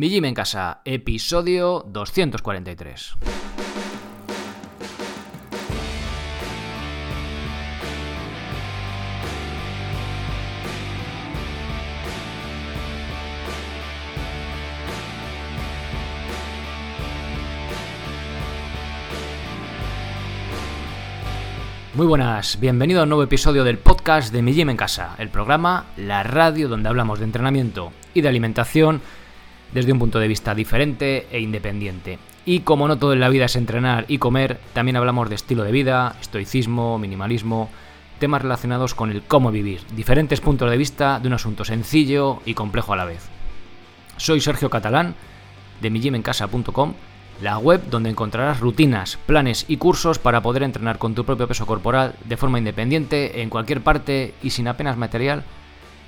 Mi Gym en Casa, episodio 243. Muy buenas, bienvenido a un nuevo episodio del podcast de Mi Gym en Casa, el programa, la radio donde hablamos de entrenamiento y de alimentación desde un punto de vista diferente e independiente. Y como no todo en la vida es entrenar y comer, también hablamos de estilo de vida, estoicismo, minimalismo, temas relacionados con el cómo vivir, diferentes puntos de vista de un asunto sencillo y complejo a la vez. Soy Sergio Catalán, de mijimencasa.com, la web donde encontrarás rutinas, planes y cursos para poder entrenar con tu propio peso corporal de forma independiente, en cualquier parte y sin apenas material,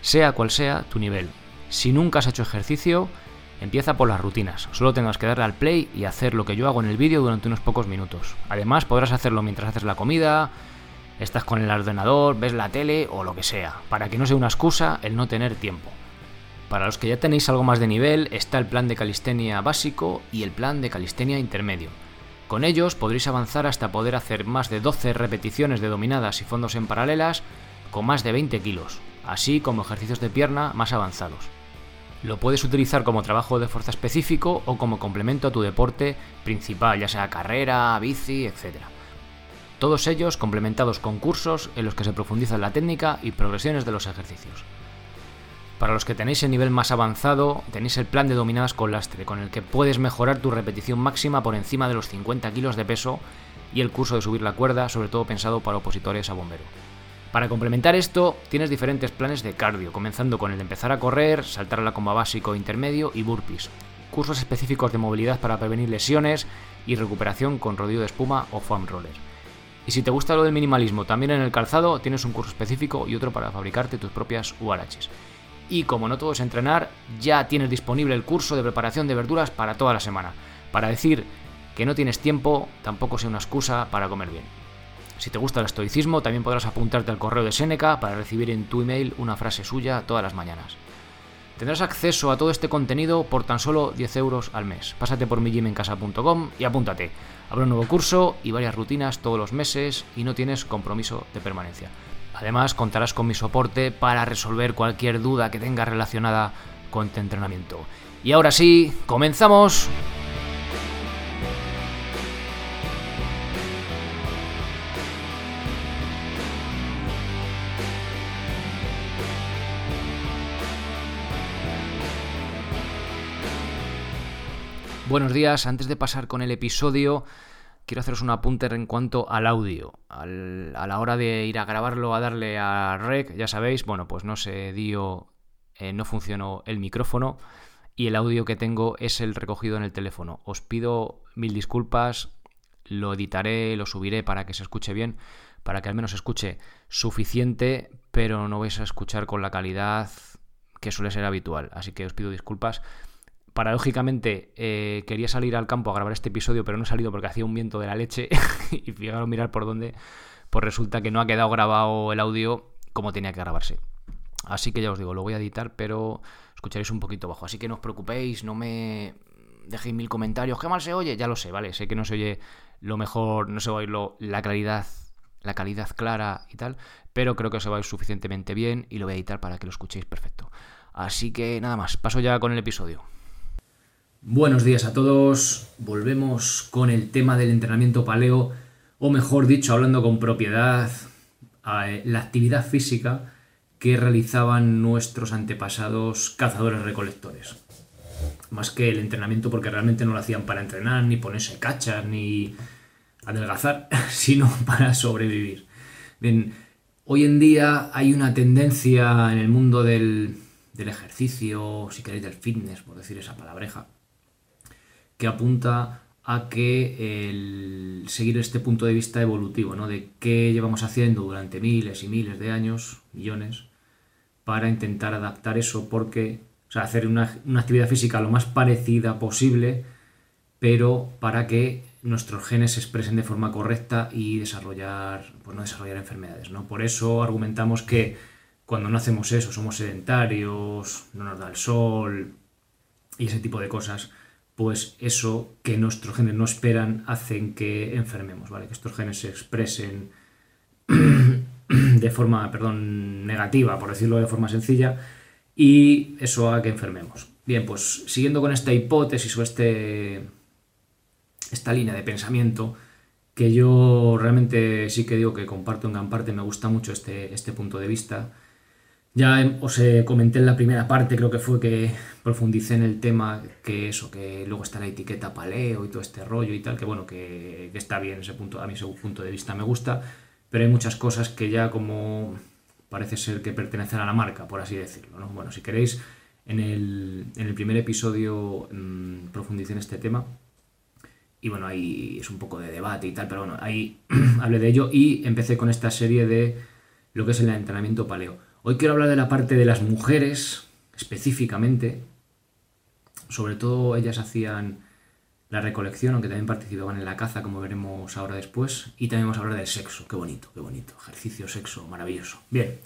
sea cual sea tu nivel. Si nunca has hecho ejercicio, Empieza por las rutinas, solo tengas que darle al play y hacer lo que yo hago en el vídeo durante unos pocos minutos. Además podrás hacerlo mientras haces la comida, estás con el ordenador, ves la tele o lo que sea, para que no sea una excusa el no tener tiempo. Para los que ya tenéis algo más de nivel está el plan de calistenia básico y el plan de calistenia intermedio. Con ellos podréis avanzar hasta poder hacer más de 12 repeticiones de dominadas y fondos en paralelas con más de 20 kilos, así como ejercicios de pierna más avanzados. Lo puedes utilizar como trabajo de fuerza específico o como complemento a tu deporte principal, ya sea carrera, bici, etc. Todos ellos complementados con cursos en los que se profundiza la técnica y progresiones de los ejercicios. Para los que tenéis el nivel más avanzado, tenéis el plan de dominadas con lastre, con el que puedes mejorar tu repetición máxima por encima de los 50 kilos de peso y el curso de subir la cuerda, sobre todo pensado para opositores a bombero. Para complementar esto, tienes diferentes planes de cardio, comenzando con el de empezar a correr, saltar a la comba básico, intermedio y burpees. Cursos específicos de movilidad para prevenir lesiones y recuperación con rodillo de espuma o foam roller. Y si te gusta lo del minimalismo, también en el calzado tienes un curso específico y otro para fabricarte tus propias URHs. Y como no todo es entrenar, ya tienes disponible el curso de preparación de verduras para toda la semana. Para decir que no tienes tiempo, tampoco sea una excusa para comer bien. Si te gusta el estoicismo, también podrás apuntarte al correo de Seneca para recibir en tu email una frase suya todas las mañanas. Tendrás acceso a todo este contenido por tan solo 10 euros al mes. Pásate por mijimencasa.com y apúntate. Habrá un nuevo curso y varias rutinas todos los meses y no tienes compromiso de permanencia. Además, contarás con mi soporte para resolver cualquier duda que tengas relacionada con tu entrenamiento. Y ahora sí, comenzamos. Buenos días, antes de pasar con el episodio, quiero haceros un apunte en cuanto al audio. a la hora de ir a grabarlo, a darle a rec, ya sabéis, bueno, pues no se dio, eh, no funcionó el micrófono y el audio que tengo es el recogido en el teléfono. Os pido mil disculpas, lo editaré, lo subiré para que se escuche bien, para que al menos se escuche suficiente, pero no vais a escuchar con la calidad que suele ser habitual. Así que os pido disculpas paradójicamente eh, quería salir al campo a grabar este episodio, pero no he salido porque hacía un viento de la leche y fijaros mirar por dónde, pues resulta que no ha quedado grabado el audio como tenía que grabarse. Así que ya os digo, lo voy a editar, pero escucharéis un poquito bajo. Así que no os preocupéis, no me dejéis mil comentarios. ¿Qué mal se oye? Ya lo sé, ¿vale? Sé que no se oye lo mejor, no se va la claridad, la calidad clara y tal, pero creo que se va a oír suficientemente bien y lo voy a editar para que lo escuchéis perfecto. Así que nada más, paso ya con el episodio. Buenos días a todos. Volvemos con el tema del entrenamiento paleo, o mejor dicho, hablando con propiedad, la actividad física que realizaban nuestros antepasados cazadores recolectores. Más que el entrenamiento, porque realmente no lo hacían para entrenar, ni ponerse cachas, ni adelgazar, sino para sobrevivir. Bien, hoy en día hay una tendencia en el mundo del, del ejercicio, si queréis del fitness, por decir esa palabreja, que apunta a que el seguir este punto de vista evolutivo, ¿no? de qué llevamos haciendo durante miles y miles de años, millones, para intentar adaptar eso, porque, o sea, hacer una, actividad física lo más parecida posible, pero para que nuestros genes se expresen de forma correcta y desarrollar, pues no desarrollar enfermedades. ¿no? Por eso argumentamos que cuando no hacemos eso, somos sedentarios, no nos da el sol, y ese tipo de cosas, pues eso que nuestros genes no esperan hacen que enfermemos, ¿vale? Que estos genes se expresen de forma, perdón, negativa, por decirlo de forma sencilla, y eso haga que enfermemos. Bien, pues siguiendo con esta hipótesis o este, esta línea de pensamiento, que yo realmente sí que digo que comparto en gran parte, me gusta mucho este, este punto de vista. Ya os comenté en la primera parte, creo que fue que profundicé en el tema, que eso, que luego está la etiqueta paleo y todo este rollo y tal, que bueno, que, que está bien ese punto, a mí ese punto de vista me gusta, pero hay muchas cosas que ya como parece ser que pertenecen a la marca, por así decirlo. ¿no? Bueno, si queréis, en el, en el primer episodio mmm, profundicé en este tema. Y bueno, ahí es un poco de debate y tal, pero bueno, ahí hablé de ello y empecé con esta serie de lo que es el entrenamiento paleo. Hoy quiero hablar de la parte de las mujeres, específicamente. Sobre todo ellas hacían la recolección, aunque también participaban en la caza, como veremos ahora después. Y también vamos a hablar del sexo, qué bonito, qué bonito. Ejercicio, sexo, maravilloso. Bien,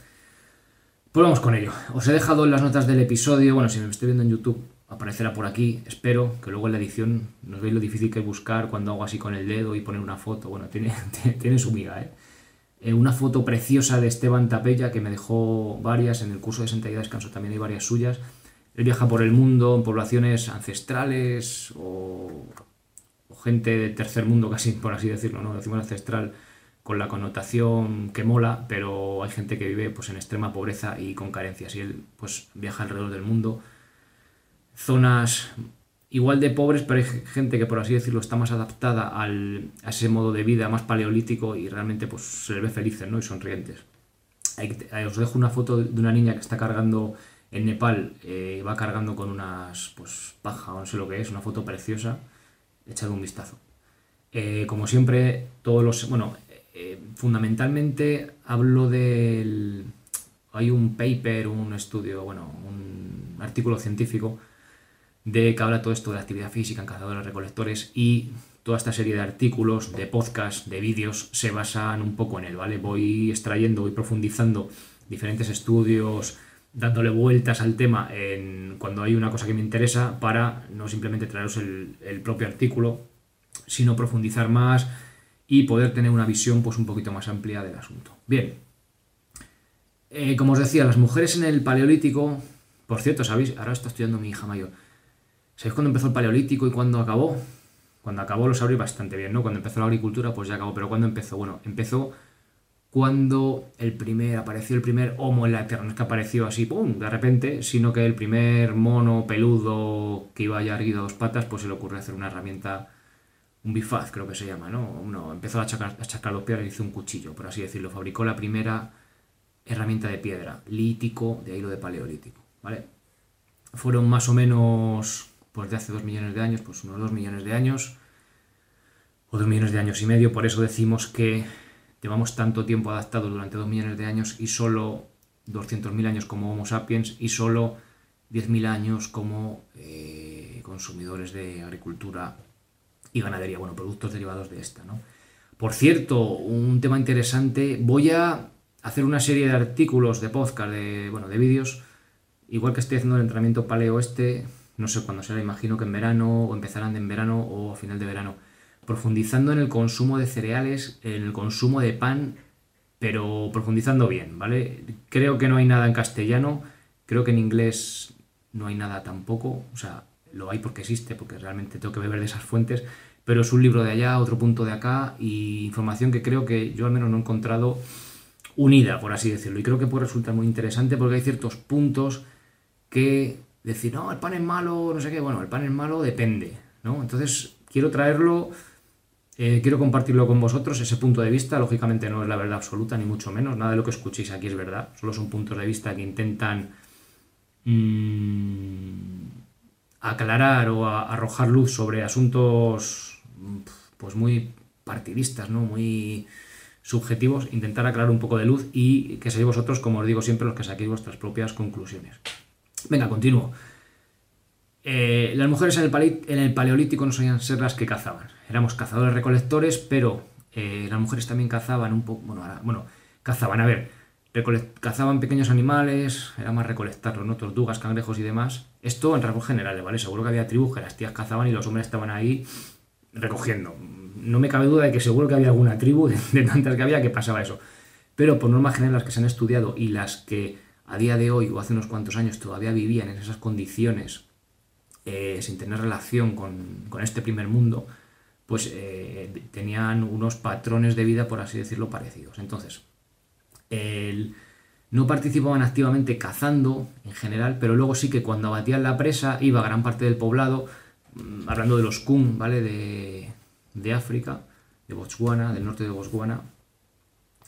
pues vamos con ello. Os he dejado en las notas del episodio, bueno, si me estoy viendo en YouTube, aparecerá por aquí, espero, que luego en la edición nos veis lo difícil que es buscar cuando hago así con el dedo y poner una foto. Bueno, tiene, tiene su miga, ¿eh? ¿Eh? Una foto preciosa de Esteban Tapella, que me dejó varias en el curso de sentadilla descanso, también hay varias suyas él viaja por el mundo en poblaciones ancestrales o, o, gente del tercer mundo, casi por así decirlo, ¿no? Decimos ancestral con la connotación que mola, pero hay gente que vive pues, en extrema pobreza y con carencias. Y él pues, viaja alrededor del mundo. Zonas igual de pobres, pero hay gente que, por así decirlo, está más adaptada al, a ese modo de vida más paleolítico y realmente pues, se les ve felices ¿no? y sonrientes. os dejo una foto de una niña que está cargando en Nepal eh, va cargando con unas pues paja o no sé lo que es, una foto preciosa, echad un vistazo. Eh, como siempre, todos los... Bueno, eh, fundamentalmente hablo del... Hay un paper, un estudio, bueno, un artículo científico de que habla todo esto de la actividad física en cazadores recolectores y toda esta serie de artículos, de podcasts, de vídeos, se basan un poco en él, ¿vale? Voy extrayendo, voy profundizando diferentes estudios, dándole vueltas al tema en, cuando hay una cosa que me interesa para no simplemente traeros el, el, propio artículo, sino profundizar más y poder tener una visión pues, un poquito más amplia del asunto. Bien, eh, como os decía, las mujeres en el Paleolítico, por cierto, ¿sabéis? Ahora está estudiando mi hija mayor. ¿Sabéis cuándo empezó el Paleolítico y cuándo acabó? Cuando acabó lo sabréis bastante bien, ¿no? Cuando empezó la agricultura, pues ya acabó. Pero ¿cuándo empezó? Bueno, empezó cuando el primer, apareció el primer Homo en la Tierra, no es que apareció así, ¡pum!, de repente, sino que el primer mono peludo que iba ya erguido a dos patas, pues se le ocurrió hacer una herramienta, un bifaz creo que se llama, ¿no? Uno empezó a chacar, a los piedras y hizo un cuchillo, por así decirlo, fabricó la primera herramienta de piedra, lítico, de ahí lo de paleolítico, ¿vale? Fueron más o menos, pues de hace dos millones de años, pues unos dos millones de años, o dos millones de años y medio, por eso decimos que Llevamos tanto tiempo adaptados durante 2 millones de años y solo 200.000 años como Homo sapiens y solo 10.000 años como eh, consumidores de agricultura y ganadería, bueno, productos derivados de esta, ¿no? Por cierto, un tema interesante, voy a hacer una serie de artículos de podcast, de, bueno, de vídeos, igual que estoy haciendo el entrenamiento paleo este, no sé cuándo será, imagino que en verano, o empezarán en verano o a final de verano profundizando en el consumo de cereales, en el consumo de pan, pero profundizando bien, ¿vale? Creo que no hay nada en castellano, creo que en inglés no hay nada tampoco, o sea, lo hay porque existe, porque realmente tengo que beber de esas fuentes, pero es un libro de allá, otro punto de acá, y información que creo que yo al menos no he encontrado unida, por así decirlo, y creo que puede resultar muy interesante porque hay ciertos puntos que decir, no, el pan es malo, no sé qué, bueno, el pan es malo depende, ¿no? Entonces, quiero traerlo eh, quiero compartirlo con vosotros, ese punto de vista. Lógicamente no es la verdad absoluta, ni mucho menos. Nada de lo que escuchéis aquí es verdad. Solo son puntos de vista que intentan mmm, aclarar o arrojar luz sobre asuntos pues muy partidistas, ¿no? Muy subjetivos, intentar aclarar un poco de luz y que seáis vosotros, como os digo siempre, los que saquéis vuestras propias conclusiones. Venga, continúo. Eh, las mujeres en el, paleolítico no solían ser las que cazaban. Éramos cazadores recolectores, pero eh, las mujeres también cazaban un poco. Bueno, bueno, cazaban, a ver. cazaban pequeños animales, era más recolectarlos, ¿no? Tortugas, cangrejos y demás. Esto en rasgos generales, ¿vale? Seguro que había tribus que las tías cazaban y los hombres estaban ahí recogiendo. No me cabe duda de que seguro que había alguna tribu de, tantas que había que pasaba eso. Pero por norma general las que se han estudiado y las que a día de hoy o hace unos cuantos años todavía vivían en esas condiciones eh, sin tener relación con, este primer mundo, pues eh, tenían unos patrones de vida, por así decirlo, parecidos. Entonces, no participaban activamente cazando en general, pero luego sí que cuando abatían la presa iba gran parte del poblado, mm, hablando de los Kun, ¿vale? De, de África, de Botswana, del norte de Botswana.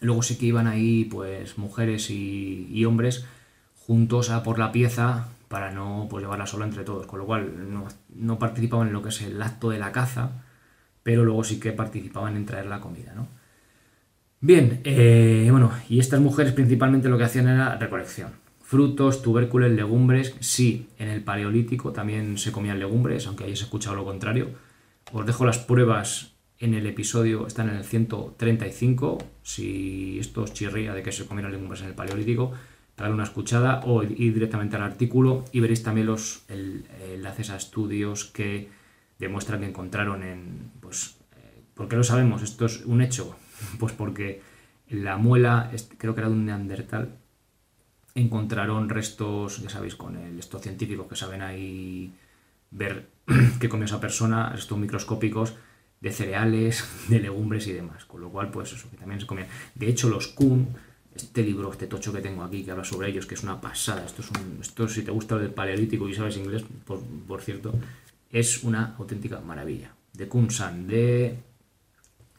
Luego sí que iban ahí, pues, mujeres y, hombres juntos a por la pieza para no pues, llevarla sola entre todos, con lo cual no, participaban en lo que es el acto de la caza, pero luego sí que participaban en traer la comida, ¿no? Bien, eh, bueno, y estas mujeres principalmente lo que hacían era recolección. Frutos, tubérculos, legumbres, sí, en el paleolítico también se comían legumbres, aunque se escuchado lo contrario, os dejo las pruebas en el episodio, están en el 135. Si esto os chirría de que se comieron legumbres en el Paleolítico, darle una escuchada o ir directamente al artículo y veréis también los enlaces a estudios que demuestran que encontraron en. Pues, eh, ¿Por qué lo sabemos? Esto es un hecho. Pues porque la muela, creo que era de un neandertal, encontraron restos, ya sabéis, con el, estos científicos que saben ahí ver qué comió esa persona, estos microscópicos de cereales, de legumbres y demás. Con lo cual, pues eso, que también se comía. De hecho, los Kun, este libro, este tocho que tengo aquí, que habla sobre ellos, que es una pasada, esto es un, esto si te gusta el paleolítico y sabes inglés, por, cierto, es una auténtica maravilla. De Kun San, de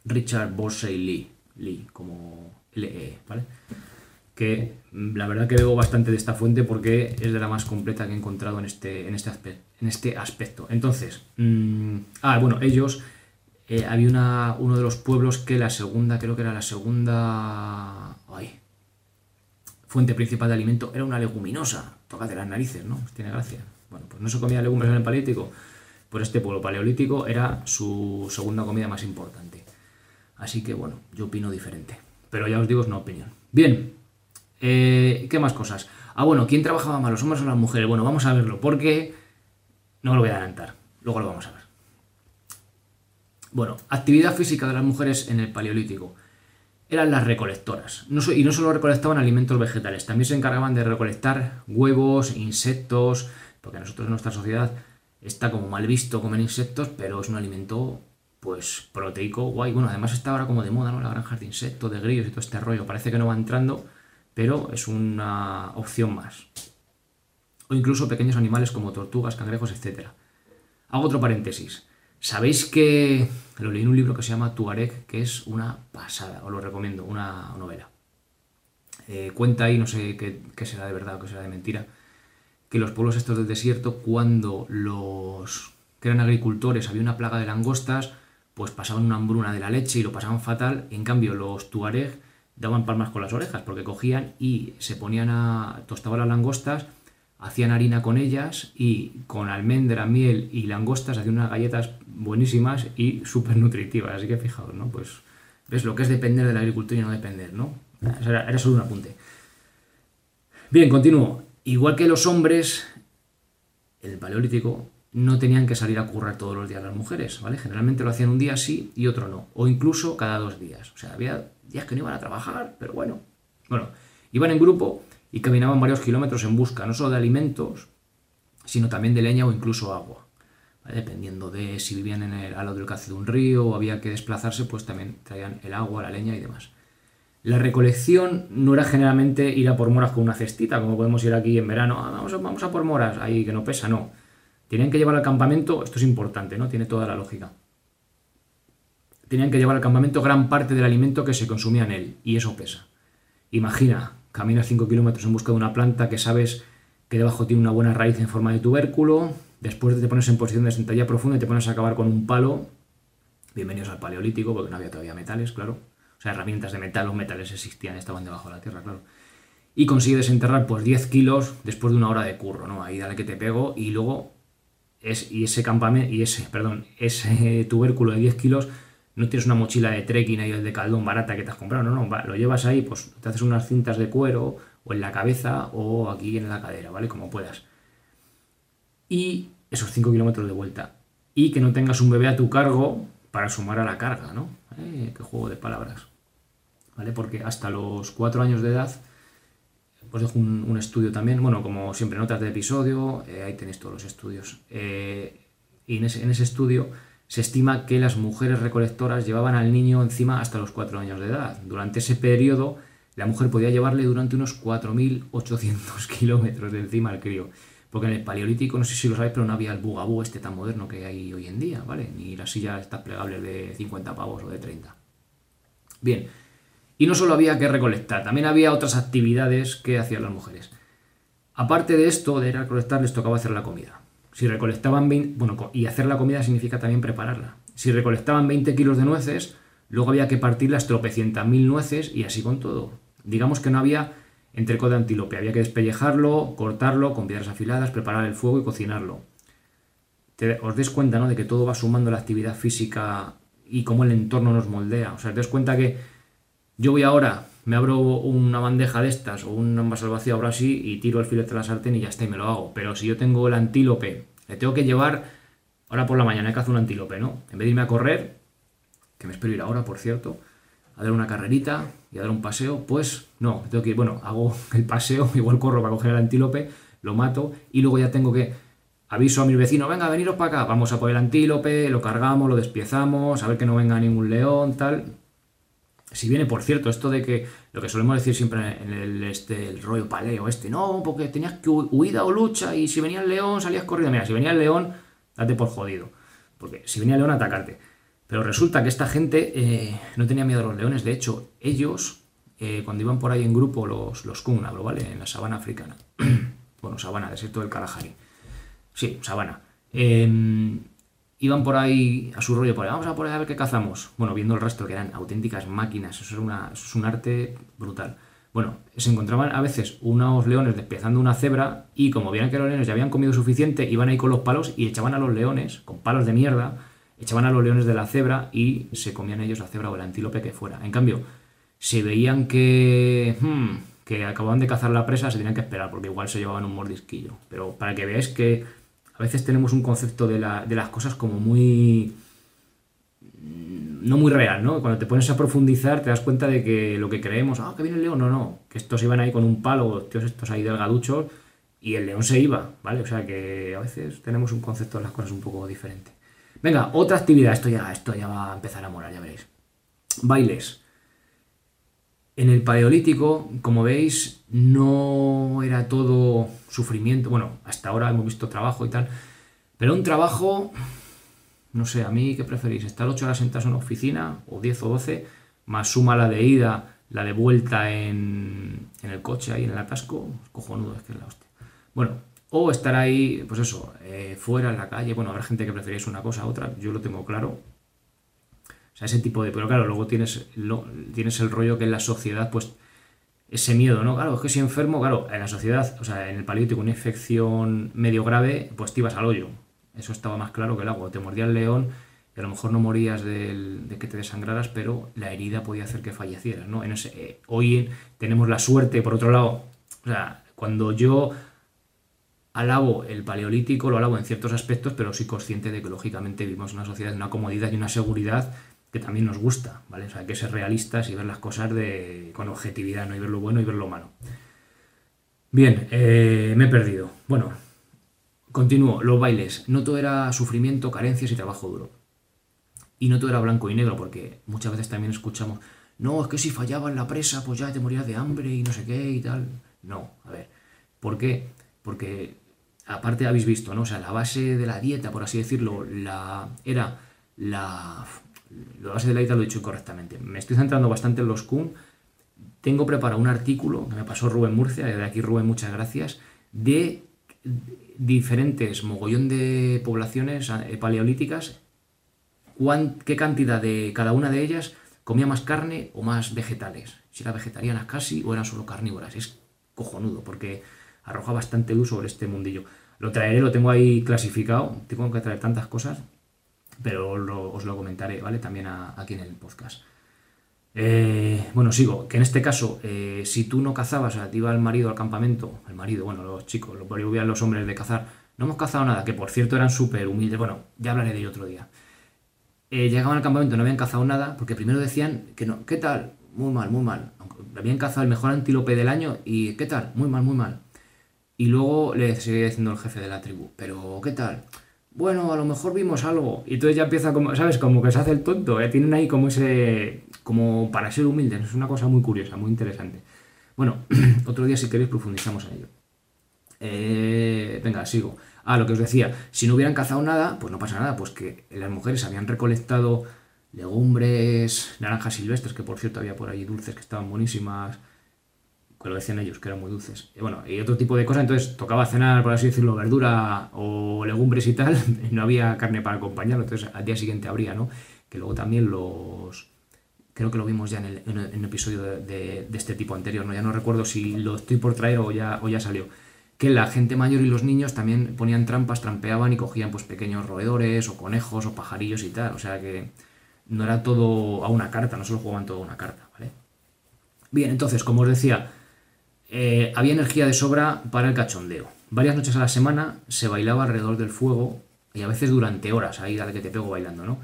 Richard Borsey Lee, Lee, como LE, ¿vale? que la verdad que veo bastante de esta fuente porque es de la más completa que he encontrado en este, en este, aspecto, en este aspecto. Entonces, mm, ah, bueno, ellos, eh, había una, uno de los pueblos que la segunda, creo que era la segunda fuente principal de alimento, era una leguminosa. de las narices, ¿no? Tiene gracia. Bueno, pues no se comía legumbres en el paleolítico. Pues este pueblo paleolítico era su segunda comida más importante. Así que bueno, yo opino diferente. Pero ya os digo, es una opinión. Bien, eh, ¿Qué más cosas? Ah, bueno, ¿quién trabajaba más, los hombres o las mujeres? Bueno, vamos a verlo, porque no lo voy a adelantar, luego lo vamos a ver. Bueno, actividad física de las mujeres en el Paleolítico. Eran las recolectoras. y no solo recolectaban alimentos vegetales, también se encargaban de recolectar huevos, insectos, porque nosotros en nuestra sociedad está como mal visto comer insectos, pero es un alimento pues proteico guay. Bueno, además está ahora como de moda, ¿no? La granja de insectos, de grillos y todo este rollo. Parece que no va entrando, pero es una opción más. O incluso pequeños animales como tortugas, cangrejos, etc. Hago otro paréntesis. ¿Sabéis que lo leí en un libro que se llama Tuareg, que es una pasada, os lo recomiendo, una novela? Eh, cuenta ahí, no sé qué, será de verdad o qué será de mentira, que los pueblos estos del desierto, cuando los que eran agricultores había una plaga de langostas, pues pasaban una hambruna de la leche y lo pasaban fatal. En cambio, los tuareg daban palmas con las orejas, porque cogían y se ponían a tostaban las langostas, hacían harina con ellas y con almendra, miel y langostas hacían unas galletas buenísimas y súper nutritivas. Así que fijaos, ¿no? Pues ves lo que es depender de la agricultura y no depender, ¿no? Era, solo un apunte. Bien, continúo. Igual que los hombres, el paleolítico no tenían que salir a currar todos los días las mujeres, ¿vale? Generalmente lo hacían un día sí y otro no, o incluso cada dos días. O sea, había días que no iban a trabajar, pero bueno. Bueno, iban en grupo y caminaban varios kilómetros en busca no solo de alimentos, sino también de leña o incluso agua. Dependiendo de si vivían en el, al del cauce de un río o había que desplazarse, pues también traían el agua, la leña y demás. La recolección no era generalmente ir a por moras con una cestita, como podemos ir aquí en verano, ah, vamos, a, vamos a por moras, ahí que no pesa, no. Tenían que llevar al campamento, esto es importante, ¿no? Tiene toda la lógica tenían que llevar al campamento gran parte del alimento que se consumía en él, y eso pesa. Imagina, caminas 5 kilómetros en busca de una planta que sabes que debajo tiene una buena raíz en forma de tubérculo, después te pones en posición de sentadilla profunda y te pones a acabar con un palo, bienvenidos al paleolítico, porque no había todavía metales, claro, o sea, herramientas de metal, los metales existían, estaban debajo de la tierra, claro. Y consigues desenterrar pues 10 kilos después de una hora de curro, ¿no? Ahí dale que te pego y luego es, y ese campamento, y ese, perdón, ese tubérculo de 10 kilos no tienes una mochila de trekking ahí de caldón barata que te has comprado, no, no, lo llevas ahí, pues te haces unas cintas de cuero o en la cabeza o aquí en la cadera, ¿vale? Como puedas. Y esos 5 kilómetros de vuelta. Y que no tengas un bebé a tu cargo para sumar a la carga, ¿no? Eh, qué juego de palabras. ¿Vale? Porque hasta los 4 años de edad, pues dejo un, estudio también, bueno, como siempre, notas de episodio, eh, ahí tenéis todos los estudios. Eh, y en ese estudio se estima que las mujeres recolectoras llevaban al niño encima hasta los 4 años de edad. Durante ese periodo, la mujer podía llevarle durante unos 4.800 kilómetros de encima al crío. Porque en el paleolítico, no sé si lo sabéis, pero no había el bugabú este tan moderno que hay hoy en día, ¿vale? Ni las sillas estas plegables de 50 pavos o de 30. Bien. Y no solo había que recolectar, también había otras actividades que hacían las mujeres. Aparte de esto, de recolectar, les tocaba hacer la comida. Si recolectaban 20, bueno, y hacer la comida significa también prepararla. Si recolectaban 20 kilos de nueces, luego había que partir las tropecientas mil nueces y así con todo. Digamos que no había entreco de antílope. Había que despellejarlo, cortarlo con piedras afiladas, preparar el fuego y cocinarlo. os des cuenta ¿no? de que todo va sumando la actividad física y cómo el entorno nos moldea. O sea, te das cuenta que yo voy ahora, me abro una bandeja de estas o un envase vacío ahora sí y tiro el filete de la sartén y ya está y me lo hago. Pero si yo tengo el antílope, le tengo que llevar, ahora por la mañana hay que hacer un antílope, ¿no? En vez de irme a correr, que me espero ir ahora, por cierto, a dar una carrerita y a dar un paseo, pues no, tengo que ir, bueno, hago el paseo, igual corro para coger el antílope, lo mato y luego ya tengo que aviso a mis vecinos, venga, veniros para acá, vamos a por el antílope, lo cargamos, lo despiezamos, a ver que no venga ningún león, tal. Si viene, por cierto, esto de que lo que solemos decir siempre en el, este, el rollo paleo, este, no, porque tenías que huida o lucha y si venía el león salías corriendo. Mira, si venía el león, date por jodido. Porque si venía el león, atacarte. Pero resulta que esta gente eh, no tenía miedo a los leones. De hecho, ellos, eh, cuando iban por ahí en grupo, los, los ¿vale? En la sabana africana. bueno, sabana, desierto del Kalahari. Sí, sabana. Em, iban por ahí a su rollo, por ahí, vamos a por ahí a ver qué cazamos. Bueno, viendo el rastro, que eran auténticas máquinas. Eso es un arte brutal. Bueno, se encontraban a veces unos leones despiezando una cebra y como vieran que los leones ya habían comido suficiente, iban ahí con los palos y echaban a los leones, con palos de mierda, echaban a los leones de la cebra y se comían ellos la cebra o el antílope que fuera. En cambio, si veían que, hmm, que acababan de cazar la presa, se tenían que esperar, porque igual se llevaban un mordisquillo. Pero para que veáis que a veces tenemos un concepto de, las cosas como muy no muy real, ¿no? Cuando te pones a profundizar te das cuenta de que lo que creemos, ah, que viene el león, no, no, que estos iban ahí con un palo, estos ahí delgaduchos, y el león se iba, ¿vale? O sea que a veces tenemos un concepto de las cosas un poco diferente. Venga, otra actividad. Esto ya, esto ya va a empezar a morar, ya veréis. Bailes. En el paleolítico, como veis, no era todo sufrimiento. Bueno, hasta ahora hemos visto trabajo y tal. Pero un trabajo, no sé, a mí, ¿qué preferís? ¿Estar 8 horas sentados en una oficina, o 10 o 12, más suma la de ida, la de vuelta en, el coche, ahí en el atasco? Cojonudo, es que es la hostia. Bueno, o estar ahí, pues eso, eh, fuera en la calle. Bueno, habrá gente que preferís una cosa a otra, yo lo tengo claro. Sea, ese tipo de. Pero claro, luego tienes, lo, tienes el rollo que en la sociedad, pues. Ese miedo, ¿no? Claro, es que si enfermo, claro, en la sociedad, o sea, en el paleolítico, una infección medio grave, pues te ibas al hoyo. Eso estaba más claro que el agua. Te mordía el león y a lo mejor no morías de que te desangraras, pero la herida podía hacer que fallecieras, ¿no? En ese, hoy tenemos la suerte, por otro lado, o sea, cuando yo alabo el paleolítico, lo alabo en ciertos aspectos, pero soy consciente de que lógicamente vivimos en una sociedad de una comodidad y una seguridad que también nos gusta, ¿vale? O sea, hay que ser realistas y ver las cosas de, con objetividad, no y ver lo bueno y ver lo malo. Bien, eh, me he perdido. Bueno, continúo. Los bailes. No todo era sufrimiento, carencias y trabajo duro. Y no todo era blanco y negro, porque muchas veces también escuchamos, no, es que si fallaba en la presa, pues ya te morías de hambre y no sé qué y tal. No, a ver. ¿Por qué? Porque aparte habéis visto, ¿no? O sea, la base de la dieta, por así decirlo, la, era la, la base de la dieta lo he dicho incorrectamente. Me estoy centrando bastante en los Kun. Tengo preparado un artículo que me pasó Rubén Murcia, de aquí Rubén, muchas gracias, de diferentes mogollón de poblaciones eh, paleolíticas, qué cantidad de cada una de ellas comía más carne o más vegetales. Si eran vegetarianas casi o eran solo carnívoras. Es cojonudo, porque arroja bastante luz sobre este mundillo. Lo traeré, lo tengo ahí clasificado, tengo que traer tantas cosas. Pero os lo comentaré, ¿vale? También aquí en el podcast. Eh, bueno, sigo, que en este caso, eh, si tú no cazabas, o sea, te iba el marido al campamento, el marido, bueno, los chicos, los volvían los hombres de cazar, no hemos cazado nada, que por cierto eran súper humildes, bueno, ya hablaré de ello otro día. Eh, llegaban al campamento, no habían cazado nada, porque primero decían que no, ¿qué tal? Muy mal, muy mal. Habían cazado el mejor antílope del año y ¿qué tal? Muy mal, muy mal. Y luego le seguía diciendo el jefe de la tribu, pero ¿qué tal? Bueno, a lo mejor vimos algo. Y entonces ya empieza como, ¿sabes? Como que se hace el tonto. ¿eh? Tienen ahí como ese, como para ser humildes. Es una cosa muy curiosa, muy interesante. Bueno, otro día si queréis profundizamos en ello. Eh, venga, sigo. Ah, lo que os decía, si no hubieran cazado nada, pues no pasa nada, pues que las mujeres habían recolectado legumbres, naranjas silvestres, que por cierto había por ahí dulces que estaban buenísimas, que lo decían ellos, que eran muy dulces. Y bueno, y otro tipo de cosas, entonces tocaba cenar, por así decirlo, verdura o legumbres y tal, no había carne para acompañarlo, entonces al día siguiente habría, ¿no? Que luego también los... Creo que lo vimos ya en el, en episodio de, de, este tipo anterior, ¿no? Ya no recuerdo si lo estoy por traer o ya, o ya salió que la gente mayor y los niños también ponían trampas, trampeaban y cogían pues pequeños roedores o conejos o pajarillos y tal. O sea que no era todo a una carta, no solo jugaban todo a una carta, ¿vale? Bien, entonces, como os decía, eh, había energía de sobra para el cachondeo. Varias noches a la semana se bailaba alrededor del fuego y a veces durante horas, ahí dale que te pego bailando, ¿no?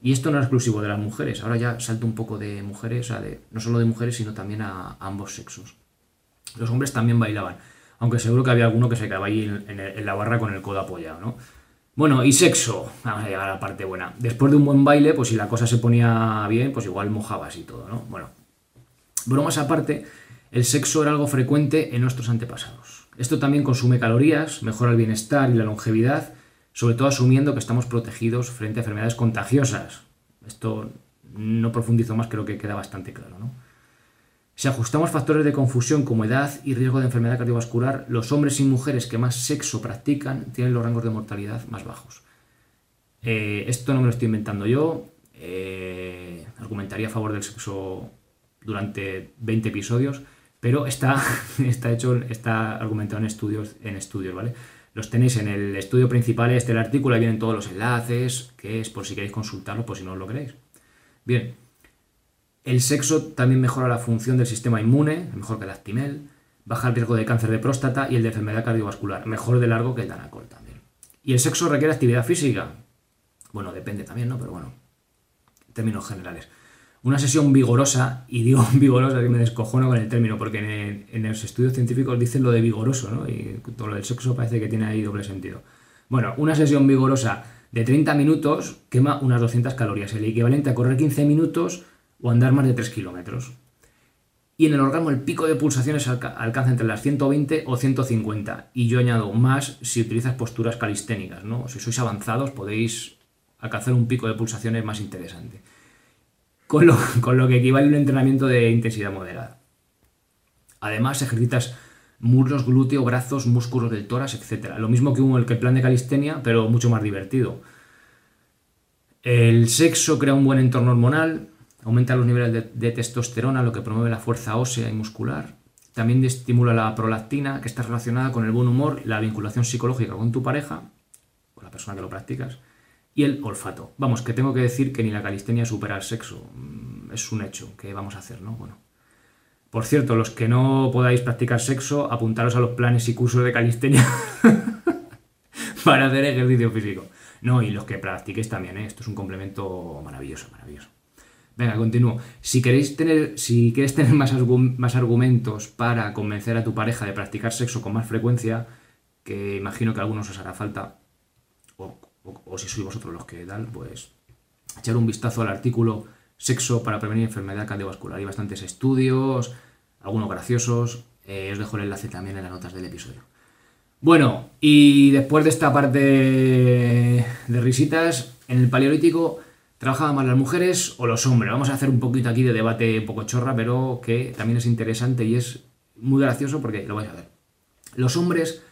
Y esto no era exclusivo de las mujeres, ahora ya salto un poco de mujeres, o sea, de, no solo de mujeres, sino también a ambos sexos. Los hombres también bailaban aunque seguro que había alguno que se quedaba ahí en, la barra con el codo apoyado, ¿no? Bueno, y sexo, vamos a llegar a la parte buena. Después de un buen baile, pues si la cosa se ponía bien, pues igual mojabas y todo, ¿no? Bueno, bromas aparte, el sexo era algo frecuente en nuestros antepasados. Esto también consume calorías, mejora el bienestar y la longevidad, sobre todo asumiendo que estamos protegidos frente a enfermedades contagiosas. Esto no profundizo más, creo que queda bastante claro, ¿no? Si ajustamos factores de confusión como edad y riesgo de enfermedad cardiovascular, los hombres y mujeres que más sexo practican tienen los rangos de mortalidad más bajos. Eh, esto no me lo estoy inventando yo. Eh, argumentaría a favor del sexo durante 20 episodios, pero está, está hecho, está argumentado en estudios, en estudios, ¿vale? Los tenéis en el estudio principal este del artículo, ahí vienen todos los enlaces, que es por si queréis consultarlo, por si no os lo queréis. Bien, el sexo también mejora la función del sistema inmune, mejor que el actimel, baja el riesgo de cáncer de próstata y el de enfermedad cardiovascular, mejor de largo que el danacol también. ¿Y el sexo requiere actividad física? Bueno, depende también, ¿no? Pero bueno, en términos generales. Una sesión vigorosa, y digo vigorosa que me descojono con el término, porque en, los estudios científicos dicen lo de vigoroso, ¿no? Y todo lo del sexo parece que tiene ahí doble sentido. Bueno, una sesión vigorosa de 30 minutos quema unas 200 calorías, el equivalente a correr 15 minutos o andar más de 3 kilómetros. Y en el orgasmo el pico de pulsaciones alcanza entre las 120 o 150. Y yo añado más si utilizas posturas calisténicas, ¿no? Si sois avanzados podéis alcanzar un pico de pulsaciones más interesante. Con lo, con lo que equivale un entrenamiento de intensidad moderada. Además ejercitas muslos, glúteo, brazos, músculos del tórax, etc. Lo mismo que un, que el plan de calistenia, pero mucho más divertido. El sexo crea un buen entorno hormonal, aumenta los niveles de, testosterona, lo que promueve la fuerza ósea y muscular. También estimula la prolactina, que está relacionada con el buen humor, la vinculación psicológica con tu pareja, con la persona que lo practicas, y el olfato. Vamos, que tengo que decir que ni la calistenia supera el sexo. Mm, es un hecho. ¿Qué vamos a hacer, no? Bueno. Por cierto, los que no podáis practicar sexo, apuntaros a los planes y cursos de calistenia para hacer ejercicio físico. No, y los que practiquéis también, ¿eh? Esto es un complemento maravilloso, maravilloso. Venga, continúo. Si queréis tener, si quieres tener más, más argumentos para convencer a tu pareja de practicar sexo con más frecuencia, que imagino que a algunos os hará falta, o, si sois vosotros los que dan, pues echar un vistazo al artículo Sexo para prevenir enfermedad cardiovascular. Hay bastantes estudios, algunos graciosos. Eh, os dejo el enlace también en las notas del episodio. Bueno, y después de esta parte de risitas, en el Paleolítico ¿Trabajaban más las mujeres o los hombres? Vamos a hacer un poquito aquí de debate un poco chorra, pero que también es interesante y es muy gracioso porque lo vais a ver. Los hombres,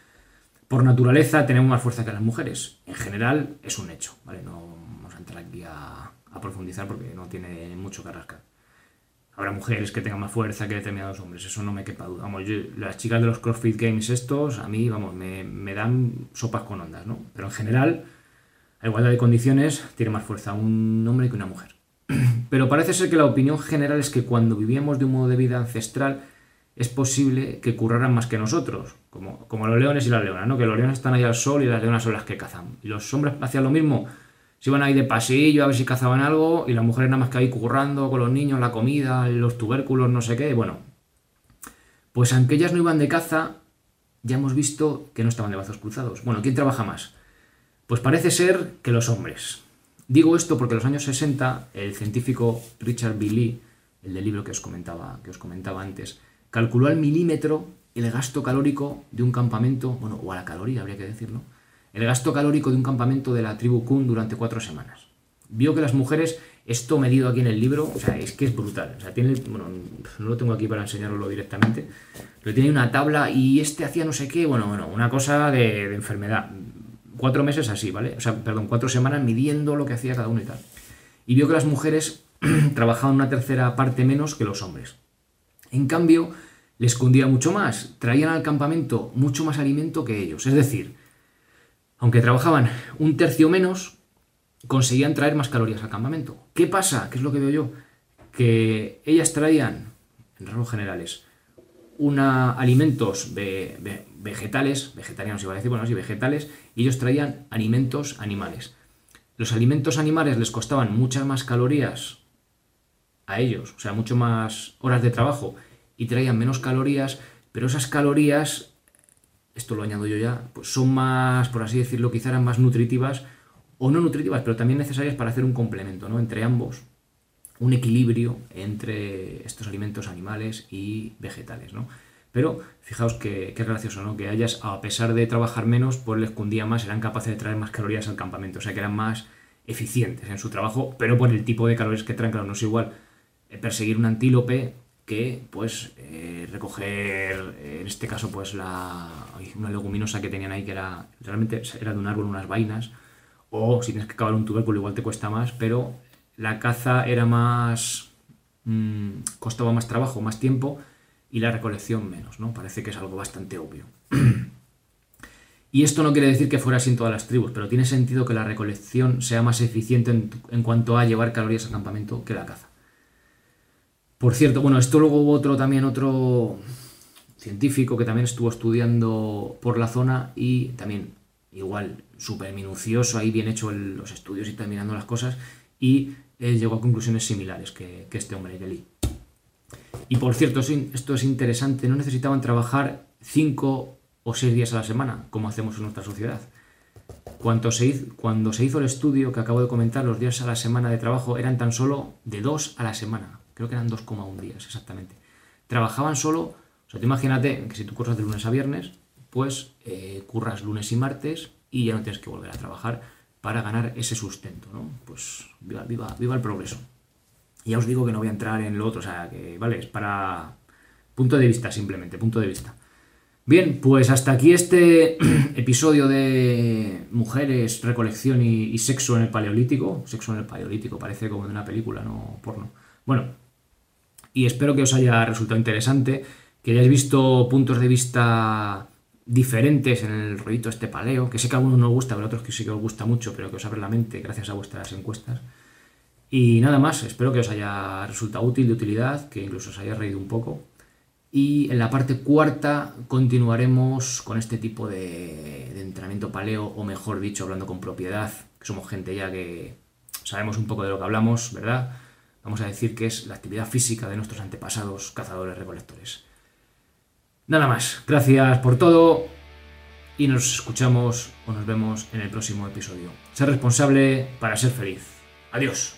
por naturaleza, tenemos más fuerza que las mujeres. En general, es un hecho, ¿vale? No vamos a entrar aquí a, profundizar porque no tiene mucho que rascar. Habrá mujeres que tengan más fuerza que determinados hombres, eso no me quepa duda. Vamos, las chicas de los CrossFit Games estos, a mí, vamos, me, me dan sopas con ondas, ¿no? Pero en general a igualdad de condiciones, tiene más fuerza un hombre que una mujer. Pero parece ser que la opinión general es que cuando vivíamos de un modo de vida ancestral, es posible que curraran más que nosotros, como, como los leones y las leonas, ¿no? Que los leones están ahí al sol y las leonas son las que cazan. Y los hombres hacían lo mismo, se iban ahí de pasillo a ver si cazaban algo, y las mujeres nada más que ahí currando con los niños, la comida, los tubérculos, no sé qué, bueno. Pues aunque ellas no iban de caza, ya hemos visto que no estaban de brazos cruzados. Bueno, ¿quién trabaja más? Pues parece ser que los hombres. Digo esto porque en los años 60 el científico Richard B. Lee, el del libro que os comentaba, que os comentaba antes, calculó al milímetro el gasto calórico de un campamento, bueno, o a la caloría habría que decirlo, el gasto calórico de un campamento de la tribu Kun durante cuatro semanas. Vio que las mujeres, esto medido aquí en el libro, o sea, es que es brutal. O sea, tiene, bueno, no lo tengo aquí para enseñaroslo directamente, pero tiene una tabla y este hacía no sé qué, bueno, bueno, una cosa de, de enfermedad. Cuatro meses así, ¿vale? O sea, perdón, cuatro semanas midiendo lo que hacía cada uno y tal. Y vio que las mujeres trabajaban una tercera parte menos que los hombres. En cambio, les escondía mucho más, traían al campamento mucho más alimento que ellos. Es decir, aunque trabajaban un tercio menos, conseguían traer más calorías al campamento. ¿Qué pasa? ¿Qué es lo que veo yo? Que ellas traían, en rasgos generales, una, alimentos vegetales, vegetarianos iba a decir, bueno, sí, vegetales, y ellos traían alimentos animales. Los alimentos animales les costaban muchas más calorías a ellos, o sea, mucho más horas de trabajo, y traían menos calorías, pero esas calorías, esto lo añado yo ya, pues son más, por así decirlo, quizá eran más nutritivas, o no nutritivas, pero también necesarias para hacer un complemento, ¿no? Entre ambos un equilibrio entre estos alimentos animales y vegetales, ¿no? Pero fijaos que, es gracioso, ¿no? Que ellas, a pesar de trabajar menos, pues les cundía más, eran capaces de traer más calorías al campamento, o sea que eran más eficientes en su trabajo, pero por el tipo de calorías que traen, claro, no es igual eh, perseguir un antílope que, pues, eh, recoger, eh, en este caso, pues, la, una leguminosa que tenían ahí, que era, realmente era de un árbol, unas vainas, o si tienes que cavar un tubérculo igual te cuesta más, pero la caza era más... Mm, costaba más trabajo, más tiempo y la recolección menos, ¿no? Parece que es algo bastante obvio. y esto no quiere decir que fuera así en todas las tribus, pero tiene sentido que la recolección sea más eficiente en, cuanto a llevar calorías al campamento que la caza. Por cierto, bueno, esto luego hubo otro también, otro científico que también estuvo estudiando por la zona y también igual súper minucioso, ahí bien hecho los estudios y terminando las cosas y él llegó a conclusiones similares que, este hombre, Kelly. Y por cierto, esto es interesante, no necesitaban trabajar cinco o seis días a la semana, como hacemos en nuestra sociedad. Cuando se, hizo, cuando se hizo el estudio que acabo de comentar, los días a la semana de trabajo eran tan solo de dos a la semana. Creo que eran 2,1 días exactamente. Trabajaban solo, o sea, te imagínate que si tú curras de lunes a viernes, pues eh, curras lunes y martes y ya no tienes que volver a trabajar para ganar ese sustento, ¿no? Pues viva, viva, viva el progreso. Y ya os digo que no voy a entrar en lo otro, o sea, que, vale, es para punto de vista simplemente, punto de vista. Bien, pues hasta aquí este episodio de mujeres, recolección y, sexo en el paleolítico. Sexo en el paleolítico, parece como de una película, no porno. Bueno, y espero que os haya resultado interesante, que hayáis visto puntos de vista diferentes en el rollito este paleo, que sé que a algunos no os gusta, pero a otros que sí que os gusta mucho, pero que os abre la mente gracias a vuestras encuestas. Y nada más, espero que os haya resultado útil, de utilidad, que incluso os haya reído un poco. Y en la parte cuarta continuaremos con este tipo de, de entrenamiento paleo, o mejor dicho, hablando con propiedad, que somos gente ya que sabemos un poco de lo que hablamos, ¿verdad? Vamos a decir que es la actividad física de nuestros antepasados cazadores-recolectores. Nada más, gracias por todo y nos escuchamos o nos vemos en el próximo episodio. Ser responsable para ser feliz. Adiós.